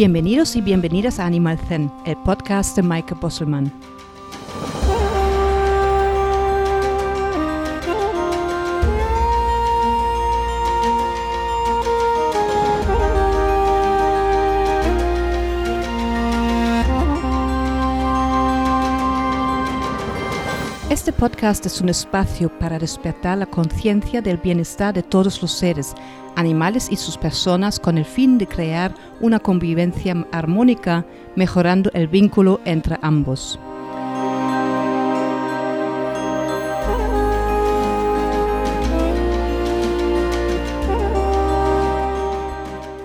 Bienvenidos y bienvenidas a Animal Zen, el podcast de Mike Bosselman. Este podcast es un espacio para despertar la conciencia del bienestar de todos los seres, animales y sus personas con el fin de crear una convivencia armónica, mejorando el vínculo entre ambos.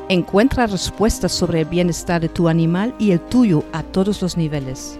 Encuentra respuestas sobre el bienestar de tu animal y el tuyo a todos los niveles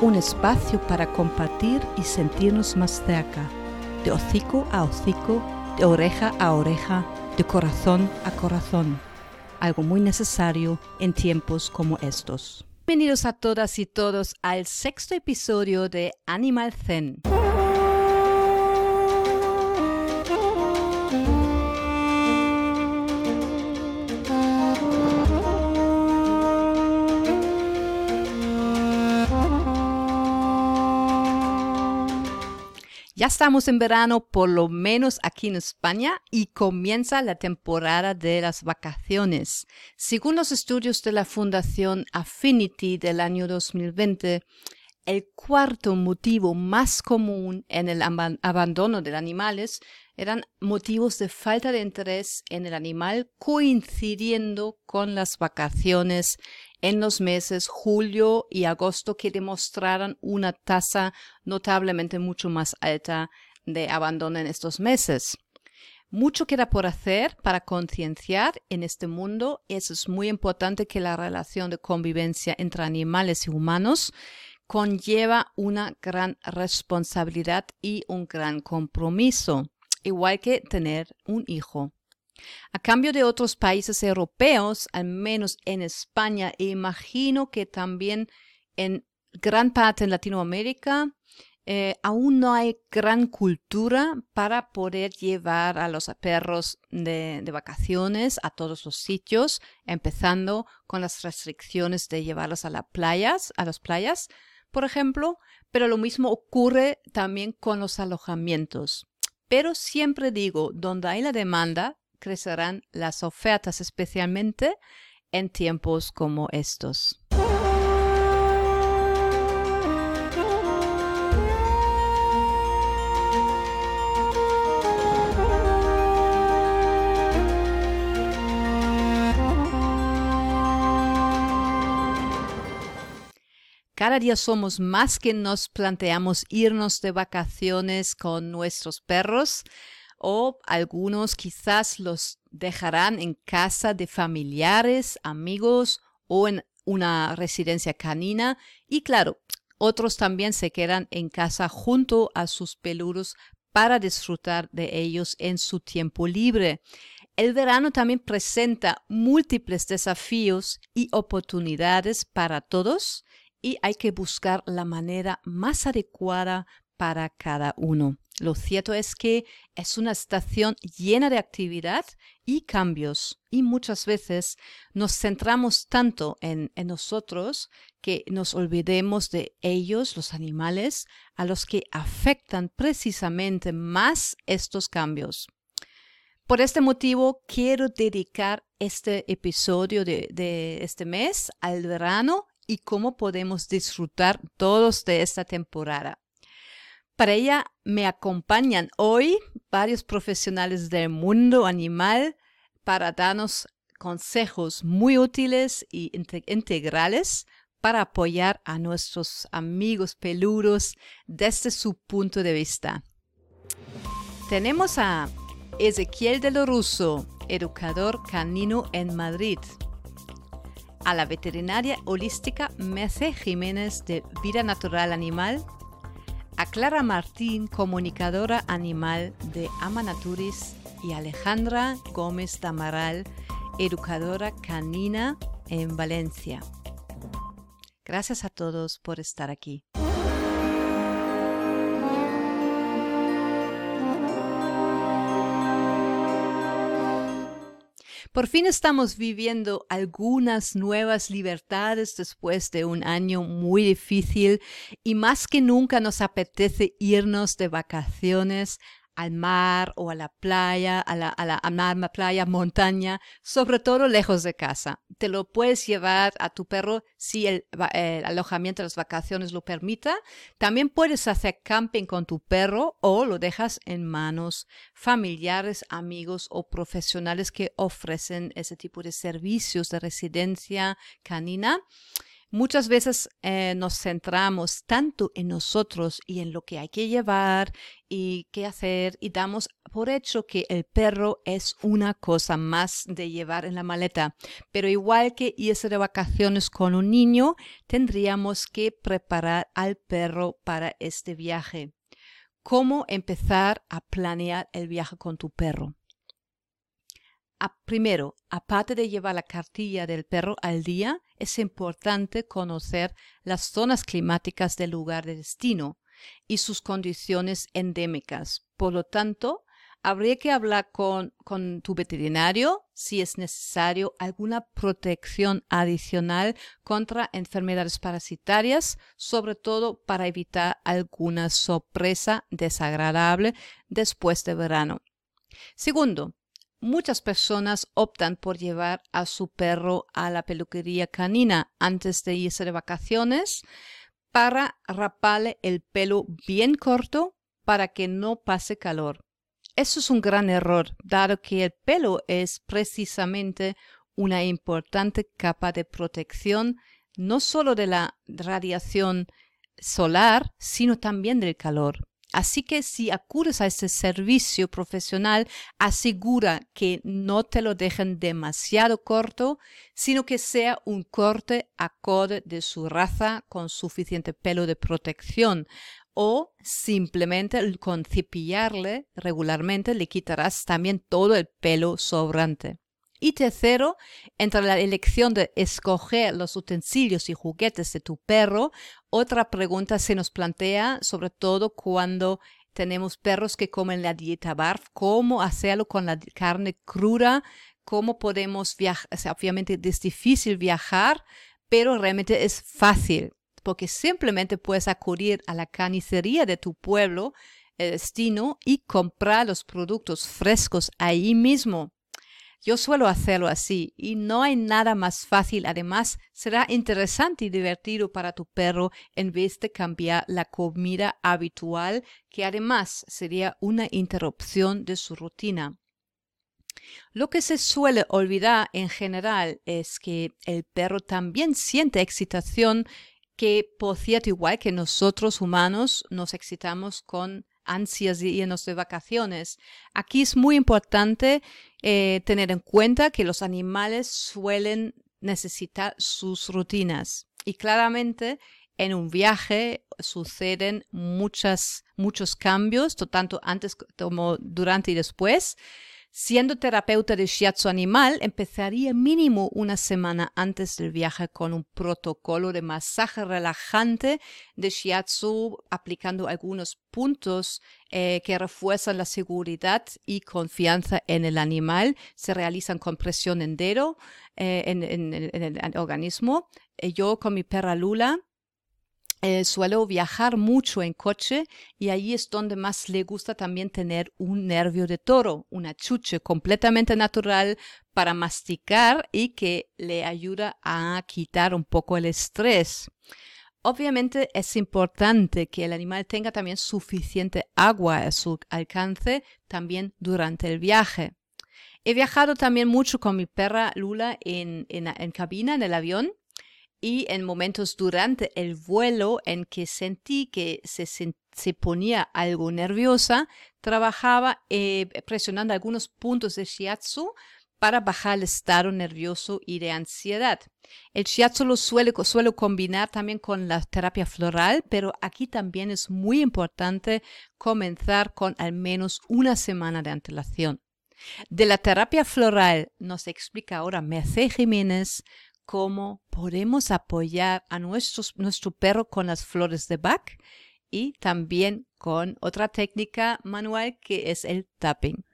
Un espacio para compartir y sentirnos más cerca, de hocico a hocico, de oreja a oreja, de corazón a corazón, algo muy necesario en tiempos como estos. Bienvenidos a todas y todos al sexto episodio de Animal Zen. Ya estamos en verano, por lo menos aquí en España, y comienza la temporada de las vacaciones. Según los estudios de la Fundación Affinity del año 2020, el cuarto motivo más común en el abandono de animales eran motivos de falta de interés en el animal coincidiendo con las vacaciones en los meses julio y agosto que demostraran una tasa notablemente mucho más alta de abandono en estos meses. Mucho queda por hacer para concienciar en este mundo. Eso es muy importante que la relación de convivencia entre animales y humanos conlleva una gran responsabilidad y un gran compromiso, igual que tener un hijo. A cambio de otros países europeos, al menos en España, e imagino que también en gran parte en Latinoamérica, eh, aún no hay gran cultura para poder llevar a los perros de, de, vacaciones a todos los sitios, empezando con las restricciones de llevarlos a las playas, a las playas, por ejemplo, pero lo mismo ocurre también con los alojamientos. Pero siempre digo, donde hay la demanda, crecerán las ofertas, especialmente en tiempos como estos. Cada día somos más que nos planteamos irnos de vacaciones con nuestros perros o algunos quizás los dejarán en casa de familiares, amigos o en una residencia canina y claro, otros también se quedan en casa junto a sus peludos para disfrutar de ellos en su tiempo libre. El verano también presenta múltiples desafíos y oportunidades para todos y hay que buscar la manera más adecuada para cada uno. Lo cierto es que es una estación llena de actividad y cambios y muchas veces nos centramos tanto en, nosotros que nos olvidemos de ellos, los animales, a los que afectan precisamente más estos cambios. Por este motivo, quiero dedicar este episodio de, este mes al verano y cómo podemos disfrutar todos de esta temporada. Para ella me acompañan hoy varios profesionales del mundo animal para darnos consejos muy útiles y integrales para apoyar a nuestros amigos peludos desde su punto de vista. Tenemos a Ezequiel de educador canino en Madrid. a la veterinaria holística Merce Jiménez de Vida Natural Animal, a Clara Martín, comunicadora animal de Amanaturis, y Alejandra Gómez Tamaral, educadora canina en Valencia. Gracias a todos por estar aquí. Por fin estamos viviendo algunas nuevas libertades después de un año muy difícil y más que nunca nos apetece irnos de vacaciones al mar o a la playa, a la, a la, playa, montaña, sobre todo lejos de casa. Te lo puedes llevar a tu perro si el, el, alojamiento de las vacaciones lo permita. También puedes hacer camping con tu perro o lo dejas en manos familiares, amigos o profesionales que ofrecen ese tipo de servicios de residencia canina. Muchas veces eh, nos centramos tanto en nosotros y en lo que hay que llevar y qué hacer y damos por hecho que el perro es una cosa más de llevar en la maleta. Pero igual que irse de vacaciones con un niño, tendríamos que preparar al perro para este viaje. ¿Cómo empezar a planear el viaje con tu perro? Primero, aparte de llevar la cartilla del perro al día, es importante conocer las zonas climáticas del lugar de destino y sus condiciones endémicas. Por lo tanto, habría que hablar con, con, tu veterinario si es necesario alguna protección adicional contra enfermedades parasitarias, sobre todo para evitar alguna sorpresa desagradable después de verano. Segundo, Muchas personas optan por llevar a su perro a la peluquería canina antes de irse de vacaciones para raparle el pelo bien corto para que no pase calor. Eso es un gran error, dado que el pelo es precisamente una importante capa de protección no solo de la radiación solar, sino también del calor. Así que si acudes a este servicio profesional, asegura que no te lo dejen demasiado corto, sino que sea un corte acorde de su raza con suficiente pelo de protección. O simplemente con cepillarle regularmente le quitarás también todo el pelo sobrante. Y tercero, entre la elección de escoger los utensilios y juguetes de tu perro, otra pregunta se nos plantea, sobre todo cuando tenemos perros que comen la dieta BARF, cómo hacerlo con la carne cruda, cómo podemos viajar. obviamente es difícil viajar, pero realmente es fácil, porque simplemente puedes acudir a la carnicería de tu pueblo, el destino, y comprar los productos frescos ahí mismo. Yo suelo hacerlo así y no hay nada más fácil. Además, será interesante y divertido para tu perro en vez de cambiar la comida habitual, que además sería una interrupción de su rutina. Lo que se suele olvidar en general es que el perro también siente excitación que, por cierto, igual que nosotros humanos nos excitamos con ansias de irnos de vacaciones. Aquí es muy importante eh, tener en cuenta que los animales suelen necesitar sus rutinas y claramente en un viaje suceden muchas, muchos cambios, tanto antes como durante y después. Siendo terapeuta de shiatsu animal, empezaría mínimo una semana antes del viaje con un protocolo de masaje relajante de shiatsu, aplicando algunos puntos eh, que refuerzan la seguridad y confianza en el animal. Se realizan con presión en dedo eh, en, el organismo. Eh, yo con mi perra Lula eh, suelo viajar mucho en coche y ahí es donde más le gusta también tener un nervio de toro, una chuche completamente natural para masticar y que le ayuda a quitar un poco el estrés. Obviamente es importante que el animal tenga también suficiente agua a su alcance también durante el viaje. He viajado también mucho con mi perra Lula en, en cabina, en el avión, y en momentos durante el vuelo en que sentí que se, se ponía algo nerviosa, trabajaba eh, presionando algunos puntos de shiatsu para bajar el estado nervioso y de ansiedad. El shiatsu lo suele, suele combinar también con la terapia floral, pero aquí también es muy importante comenzar con al menos una semana de antelación. De la terapia floral nos explica ahora Mercedes Jiménez cómo podemos apoyar a nuestro perro con las flores de Bach y también con otra técnica manual que es el tapping.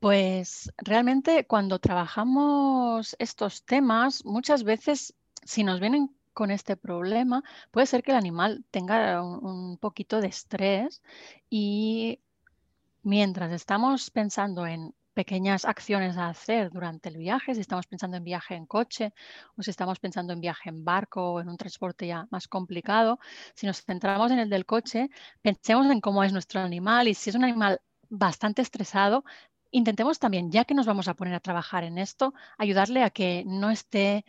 Pues realmente cuando trabajamos estos temas, muchas veces si nos vienen con este problema, puede ser que el animal tenga un, poquito de estrés y mientras estamos pensando en pequeñas acciones a hacer durante el viaje, si estamos pensando en viaje en coche o si estamos pensando en viaje en barco o en un transporte ya más complicado, si nos centramos en el del coche, pensemos en cómo es nuestro animal y si es un animal bastante estresado, intentemos también, ya que nos vamos a poner a trabajar en esto, ayudarle a que no esté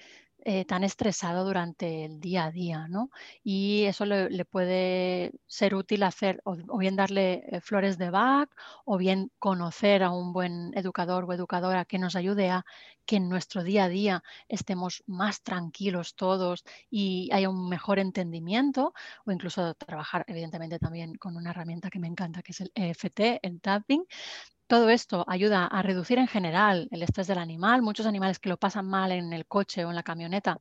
eh, tan estresado durante el día a día, ¿no? Y eso le, puede ser útil hacer o, bien darle eh, flores de Bach o bien conocer a un buen educador o educadora que nos ayude a que en nuestro día a día estemos más tranquilos todos y haya un mejor entendimiento o incluso trabajar evidentemente también con una herramienta que me encanta que es el EFT, el tapping, todo esto ayuda a reducir en general el estrés del animal. Muchos animales que lo pasan mal en el coche o en la camioneta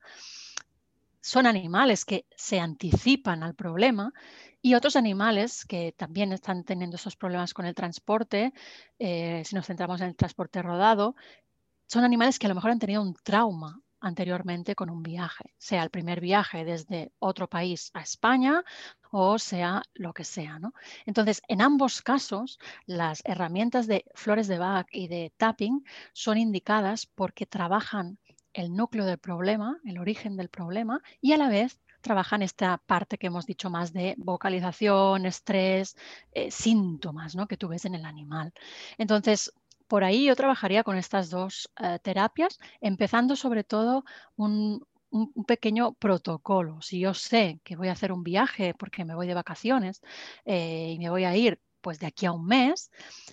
son animales que se anticipan al problema y otros animales que también están teniendo esos problemas con el transporte, eh, si nos centramos en el transporte rodado, son animales que a lo mejor han tenido un trauma anteriormente con un viaje, sea el primer viaje desde otro país a España o sea lo que sea. ¿no? Entonces, en ambos casos, las herramientas de flores de Bach y de tapping son indicadas porque trabajan el núcleo del problema, el origen del problema, y a la vez trabajan esta parte que hemos dicho más de vocalización, estrés, eh, síntomas ¿no? que tú ves en el animal. Entonces, por ahí yo trabajaría con estas dos eh, terapias, empezando sobre todo un, pequeño protocolo. Si yo sé que voy a hacer un viaje porque me voy de vacaciones eh, y me voy a ir pues de aquí a un mes,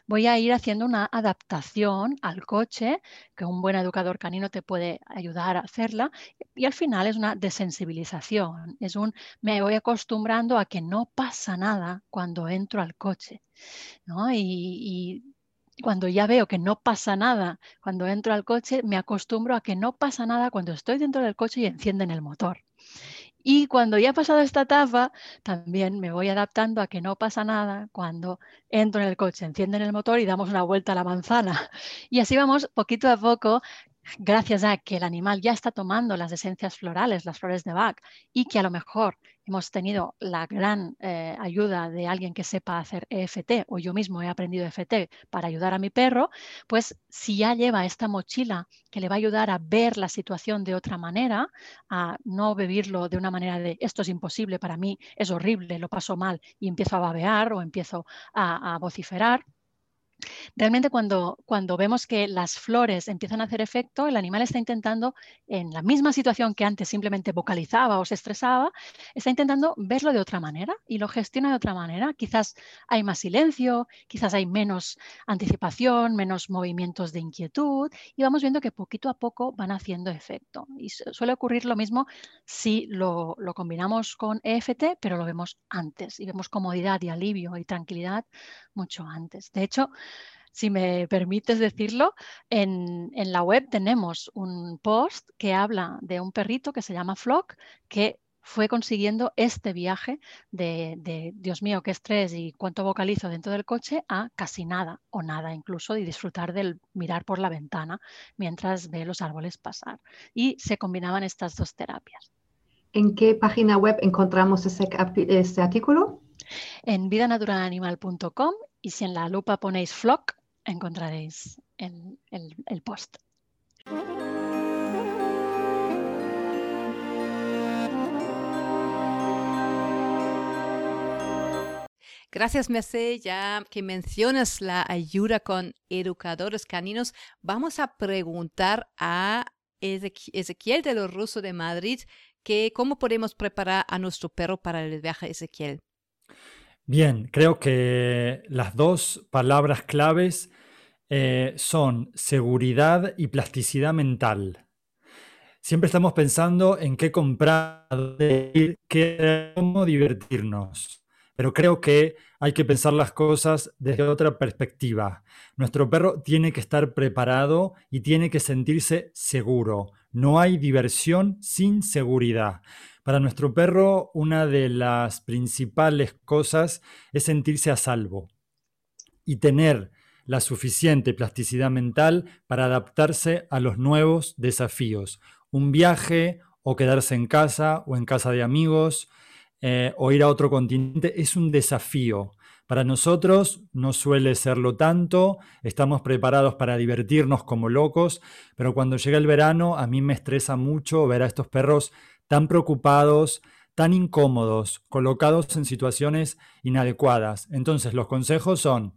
voy a ir haciendo una adaptación al coche, que un buen educador canino te puede ayudar a hacerla, y al final es una desensibilización, es un me voy acostumbrando a que no pasa nada cuando entro al coche. ¿no? y cuando ya veo que no pasa nada cuando entro al coche, me acostumbro a que no pasa nada cuando estoy dentro del coche y encienden el motor. Y cuando ya ha pasado esta etapa, también me voy adaptando a que no pasa nada cuando entro en el coche, encienden el motor y damos una vuelta a la manzana. Y así vamos poquito a poco gracias a que el animal ya está tomando las esencias florales, las flores de Bach, y que a lo mejor hemos tenido la gran eh, ayuda de alguien que sepa hacer EFT o yo mismo he aprendido EFT para ayudar a mi perro, pues si ya lleva esta mochila que le va a ayudar a ver la situación de otra manera, a no vivirlo de una manera de esto es imposible para mí, es horrible, lo paso mal y empiezo a babear o empiezo a vociferar, Realmente cuando, cuando vemos que las flores empiezan a hacer efecto, el animal está intentando, en la misma situación que antes simplemente vocalizaba o se estresaba, está intentando verlo de otra manera y lo gestiona de otra manera. Quizás hay más silencio, quizás hay menos anticipación, menos movimientos de inquietud y vamos viendo que poquito a poco van haciendo efecto. Y suele ocurrir lo mismo si lo, lo combinamos con EFT, pero lo vemos antes y vemos comodidad y alivio y tranquilidad mucho antes. De hecho, si me permites decirlo, en, la web tenemos un post que habla de un perrito que se llama Flock, que fue consiguiendo este viaje de, Dios mío, qué estrés y cuánto vocalizo dentro del coche a casi nada o nada incluso y disfrutar del mirar por la ventana mientras ve los árboles pasar. Y se combinaban estas dos terapias. ¿En qué página web encontramos ese, ese artículo? En vidanatural.animal.com y si en la lupa ponéis flock, encontraréis el, post. Gracias, Mercedes. Ya que mencionas la ayuda con educadores caninos, vamos a preguntar a Ezequiel de los Rusos de Madrid que cómo podemos preparar a nuestro perro para el viaje, Ezequiel. Bien, creo que las dos palabras claves eh, son seguridad y plasticidad mental. Siempre estamos pensando en qué comprar, qué, cómo divertirnos. Pero creo que hay que pensar las cosas desde otra perspectiva. Nuestro perro tiene que estar preparado y tiene que sentirse seguro. No hay diversión sin seguridad. Para nuestro perro, una de las principales cosas es sentirse a salvo y tener la suficiente plasticidad mental para adaptarse a los nuevos desafíos. Un viaje o quedarse en casa o en casa de amigos eh, o ir a otro continente es un desafío. Para nosotros no suele serlo tanto, estamos preparados para divertirnos como locos, pero cuando llega el verano a mí me estresa mucho ver a estos perros tan preocupados, tan incómodos, colocados en situaciones inadecuadas. Entonces los consejos son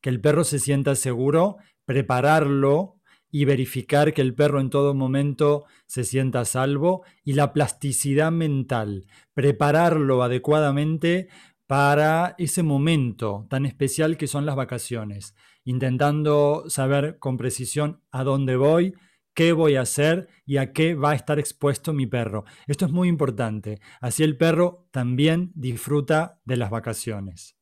que el perro se sienta seguro, prepararlo y verificar que el perro en todo momento se sienta a salvo y la plasticidad mental, prepararlo adecuadamente para ese momento tan especial que son las vacaciones, intentando saber con precisión a dónde voy, qué voy a hacer y a qué va a estar expuesto mi perro. Esto es muy importante. Así el perro también disfruta de las vacaciones.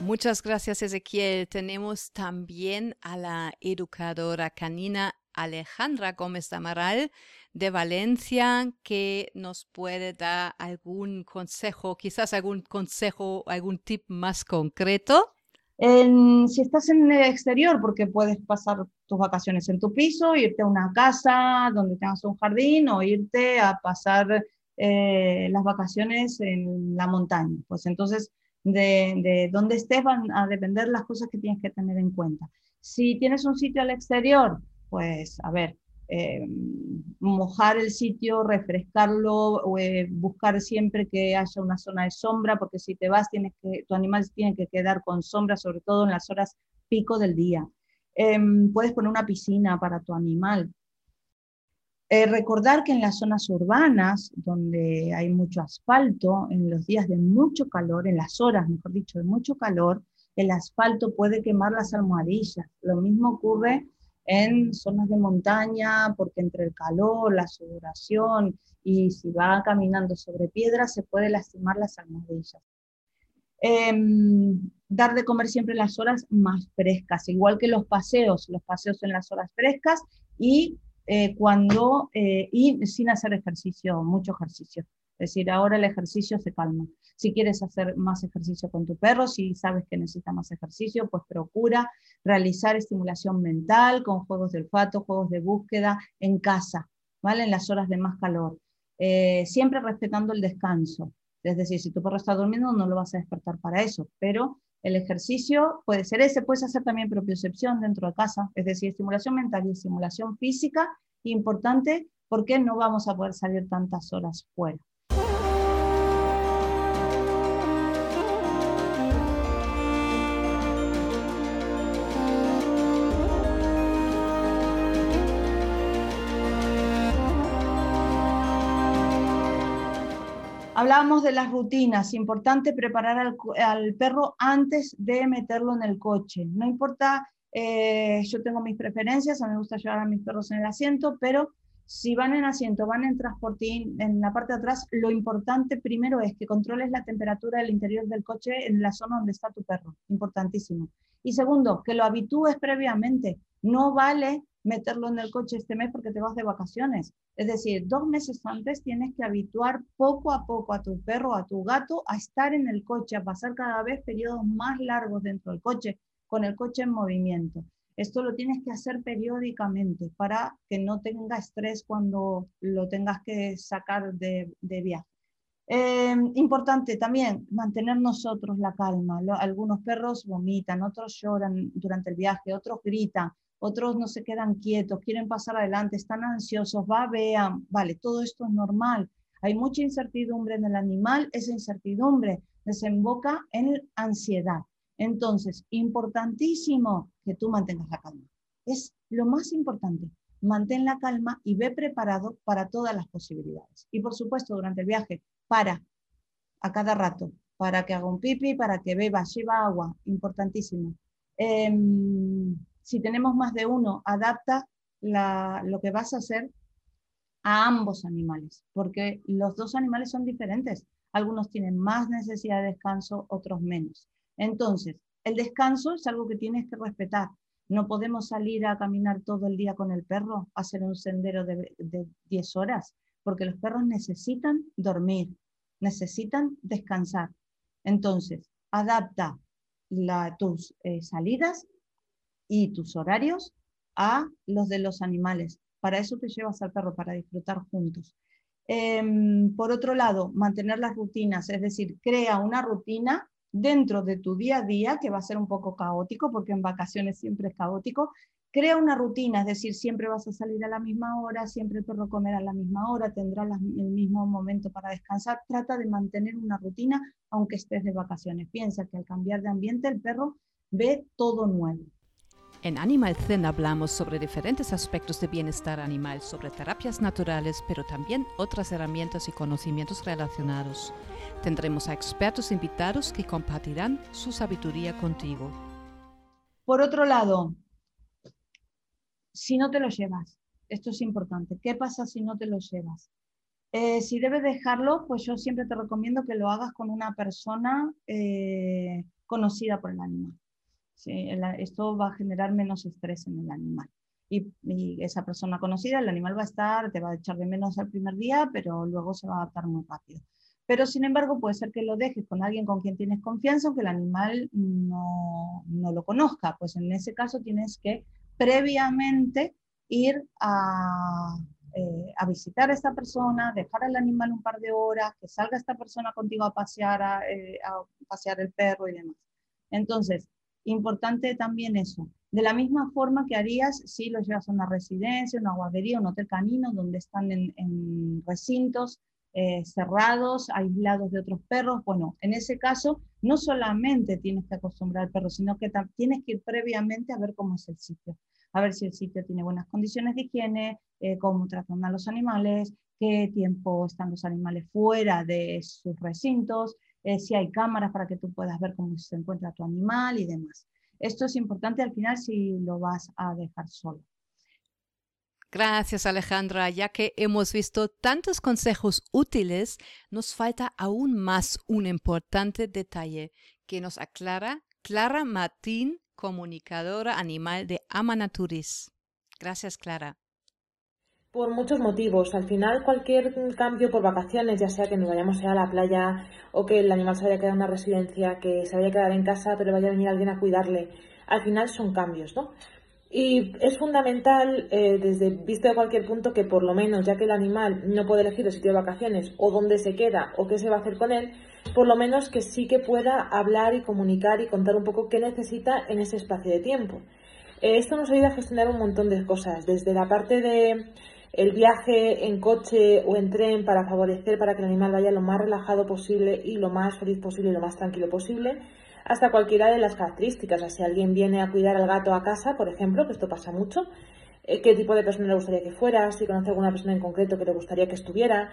Muchas gracias, Ezequiel. Tenemos también a la educadora canina Alejandra Gómez Amaral de Valencia que nos puede dar algún consejo, quizás algún consejo, algún tip más concreto. si estás en el exterior, porque puedes pasar tus vacaciones en tu piso, irte a una casa donde tengas un jardín o irte a pasar eh, las vacaciones en la montaña. Pues entonces de, de estés van a depender las cosas que tienes que tener en cuenta. Si tienes un sitio al exterior, pues a ver, eh, mojar el sitio, refrescarlo, eh, buscar siempre que haya una zona de sombra, porque si te vas, tienes que, tu animal tiene que quedar con sombra, sobre todo en las horas pico del día. Em, puedes poner una piscina para tu animal. Eh, recordar que en las zonas urbanas, donde hay mucho asfalto, en los días de mucho calor, en las horas, mejor dicho, de mucho calor, el asfalto puede quemar las almohadillas. Lo mismo ocurre en zonas de montaña, porque entre el calor, la sudoración y si va caminando sobre piedras, se puede lastimar las almohadillas. Em, dar de comer siempre las horas más frescas, igual que los paseos, los paseos en las horas frescas y eh, cuando, eh, y sin hacer ejercicio, mucho ejercicio. Es decir, ahora el ejercicio se calma. Si quieres hacer más ejercicio con tu perro, si sabes que necesita más ejercicio, pues procura realizar estimulación mental con juegos de olfato, juegos de búsqueda en casa, ¿vale? En las horas de más calor. Eh, siempre respetando el descanso. Es decir, si tu perro está durmiendo, no lo vas a despertar para eso, pero el ejercicio puede ser ese, puedes hacer también propiocepción dentro de casa, es decir, estimulación mental y estimulación física, importante porque no vamos a poder salir tantas horas fuera. Hablábamos de las rutinas, importante preparar al, perro antes de meterlo en el coche. No importa, eh, yo tengo mis preferencias, a mí me gusta llevar a mis perros en el asiento, pero si van en asiento, van en transportín, en la parte de atrás, lo importante primero es que controles la temperatura del interior del coche en la zona donde está tu perro, importantísimo. Y segundo, que lo habitúes previamente. No vale meterlo en el coche este mes porque te vas de vacaciones. Es decir, dos meses antes tienes que habituar poco a poco a tu perro, a tu gato, a estar en el coche, a pasar cada vez periodos más largos dentro del coche, con el coche en movimiento. Esto lo tienes que hacer periódicamente para que no tenga estrés cuando lo tengas que sacar de, viaje. Eh, importante también mantener nosotros la calma. algunos perros vomitan, otros lloran durante el viaje, otros gritan otros no se quedan quietos, quieren pasar adelante, están ansiosos, va, vean, vale, todo esto es normal. Hay mucha incertidumbre en el animal, esa incertidumbre desemboca en ansiedad. Entonces, importantísimo que tú mantengas la calma. Es lo más importante. Mantén la calma y ve preparado para todas las posibilidades. Y por supuesto, durante el viaje, para a cada rato, para que haga un pipi, para que beba, lleva agua, importantísimo. Em, si tenemos más de uno, adapta lo que vas a hacer a ambos animales, porque los dos animales son diferentes. Algunos tienen más necesidad de descanso, otros menos. Entonces, el descanso es algo que tienes que respetar. No podemos salir a caminar todo el día con el perro, hacer un sendero de, 10 horas, porque los perros necesitan dormir, necesitan descansar. Entonces, adapta tus eh, salidas y tus horarios a los de los animales. Para eso te llevas al perro, para disfrutar juntos. Em, por otro lado, mantener las rutinas, es decir, crea una rutina dentro de tu día a día, que va a ser un poco caótico, porque en vacaciones siempre es caótico. Crea una rutina, es decir, siempre vas a salir a la misma hora, siempre el perro comerá a la misma hora, tendrá el mismo momento para descansar. Trata de mantener una rutina aunque estés de vacaciones. Piensa que al cambiar de ambiente el perro ve todo nuevo. En Animal Zen hablamos sobre diferentes aspectos de bienestar animal, sobre terapias naturales, pero también otras herramientas y conocimientos relacionados. Tendremos a expertos invitados que compartirán su sabiduría contigo. Por otro lado, si no te lo llevas, esto es importante, ¿qué pasa si no te lo llevas? Eh, si debes dejarlo, pues yo siempre te recomiendo que lo hagas con una persona eh, conocida por el animal esto va a generar menos estrés en el animal. Y, esa persona conocida, el animal va a estar, te va a echar de menos el primer día, pero luego se va a adaptar muy rápido. Pero sin embargo, puede ser que lo dejes con alguien con quien tienes confianza, aunque el animal no, no lo conozca. Pues en ese caso tienes que previamente ir a, eh, a, visitar a esta persona, dejar al animal un par de horas, que salga esta persona contigo a pasear, a, eh, a pasear el perro y demás. Entonces, Importante también eso. De la misma forma que harías si lo llevas a una residencia, una guardería, un hotel canino, donde están en, recintos eh, cerrados, aislados de otros perros. Bueno, en ese caso, no solamente tienes que acostumbrar al perro, sino que tienes que ir previamente a ver cómo es el sitio. A ver si el sitio tiene buenas condiciones de higiene, eh, cómo tratan a los animales, qué tiempo están los animales fuera de sus recintos, eh, si hay cámaras para que tú puedas ver cómo se encuentra tu animal y demás. Esto es importante al final si lo vas a dejar solo. Gracias Alejandra, ya que hemos visto tantos consejos útiles, nos falta aún más un importante detalle que nos aclara Clara Martín, comunicadora animal de Amanaturis. Gracias Clara. Por muchos motivos. Al final, cualquier cambio por vacaciones, ya sea que nos vayamos a, la playa o que el animal se vaya a quedar en una residencia, que se vaya a quedar en casa, pero vaya a venir alguien a cuidarle, al final son cambios, ¿no? Y es fundamental, eh, desde visto de cualquier punto, que por lo menos, ya que el animal no puede elegir el sitio de vacaciones o dónde se queda o qué se va a hacer con él, por lo menos que sí que pueda hablar y comunicar y contar un poco qué necesita en ese espacio de tiempo. Eh, esto nos ayuda a gestionar un montón de cosas, desde la parte de el viaje en coche o en tren para favorecer para que el animal vaya lo más relajado posible y lo más feliz posible y lo más tranquilo posible, hasta cualquiera de las características. O si alguien viene a cuidar al gato a casa, por ejemplo, que esto pasa mucho, eh, qué tipo de persona le gustaría que fuera, si conoce alguna persona en concreto que le gustaría que estuviera,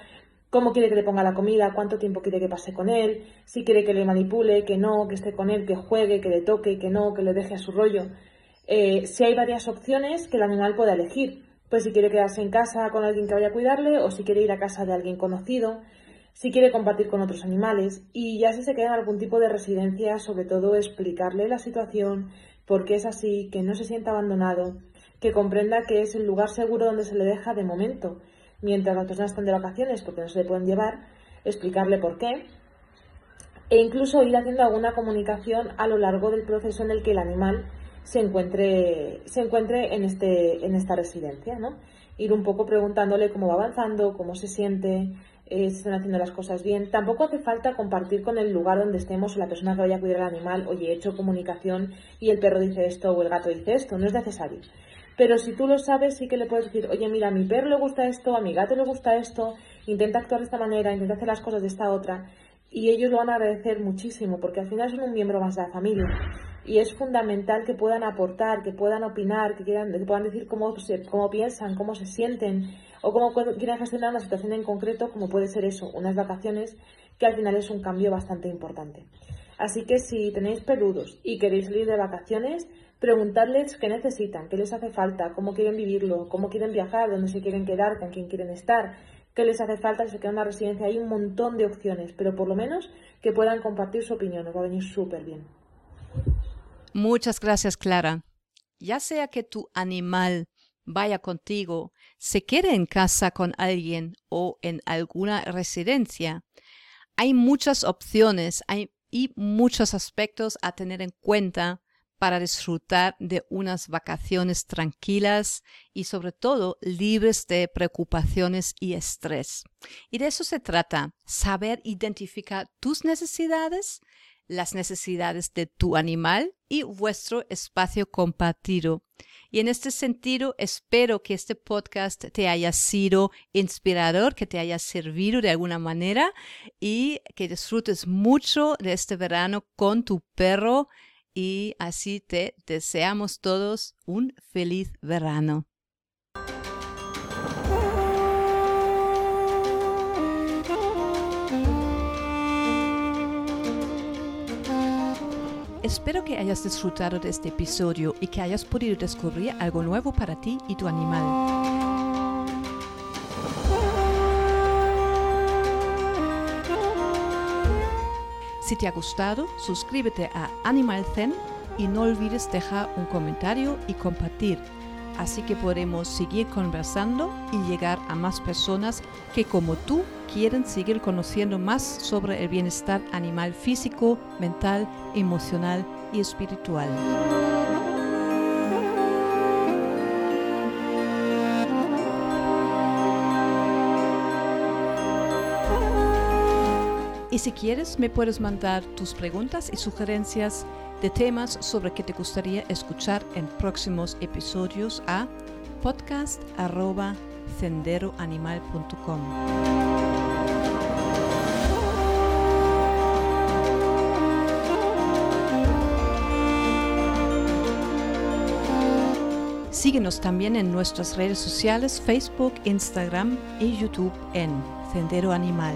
cómo quiere que le ponga la comida, cuánto tiempo quiere que pase con él, si quiere que le manipule, que no, que esté con él, que juegue, que le toque, que no, que le deje a su rollo. Eh, si hay varias opciones que el animal pueda elegir pues si quiere quedarse en casa con alguien que vaya a cuidarle o si quiere ir a casa de alguien conocido, si quiere compartir con otros animales y ya si se queda en algún tipo de residencia, sobre todo explicarle la situación, por qué es así, que no se sienta abandonado, que comprenda que es el lugar seguro donde se le deja de momento, mientras las personas están de vacaciones porque no se le pueden llevar, explicarle por qué e incluso ir haciendo alguna comunicación a lo largo del proceso en el que el animal se encuentre, se encuentre en, este, en esta residencia, ¿no? Ir un poco preguntándole cómo va avanzando, cómo se siente, eh, si están haciendo las cosas bien. Tampoco hace falta compartir con el lugar donde estemos o la persona que vaya a cuidar al animal, oye, he hecho comunicación y el perro dice esto o el gato dice esto, no es necesario. Pero si tú lo sabes, sí que le puedes decir, oye, mira, a mi perro le gusta esto, a mi gato le gusta esto, intenta actuar de esta manera, intenta hacer las cosas de esta otra. Y ellos lo van a agradecer muchísimo, porque al final son un miembro más de la familia y es fundamental que puedan aportar, que puedan opinar, que, puedan decir cómo, cómo piensan, cómo se sienten o cómo quieren gestionar una situación en concreto, como puede ser eso, unas vacaciones, que al final es un cambio bastante importante. Así que si tenéis peludos y queréis salir de vacaciones, preguntadles qué necesitan, qué les hace falta, cómo quieren vivirlo, cómo quieren viajar, dónde se quieren quedar, con quién quieren estar, qué les hace falta si se queda en una residencia. Hay un montón de opciones, pero por lo menos que puedan compartir su opinión, os va a venir súper bien. Muchas gracias, Clara. Ya sea que tu animal vaya contigo, se quede en casa con alguien o en alguna residencia, hay muchas opciones hay, y muchos aspectos a tener en cuenta para disfrutar de unas vacaciones tranquilas y sobre todo libres de preocupaciones y estrés. Y de eso se trata, saber identificar tus necesidades, las necesidades de tu animal y vuestro espacio compartido. Y en este sentido, espero que este podcast te haya sido inspirador, que te haya servido de alguna manera y que disfrutes mucho de este verano con tu perro y así te deseamos todos un feliz verano. Espero que hayas disfrutado de este episodio y que hayas podido descubrir algo nuevo para ti y tu animal. Si te ha gustado, suscríbete a Animal Zen y no olvides dejar un comentario y compartir así que podremos seguir conversando y llegar a más personas que como tú quieren seguir conociendo más sobre el bienestar animal físico, mental, emocional y espiritual. Y si quieres, me puedes mandar tus preguntas y sugerencias de temas sobre que te gustaría escuchar en próximos episodios a podcast.senderoanimal.com. Síguenos también en nuestras redes sociales Facebook, Instagram y YouTube en Sendero Animal.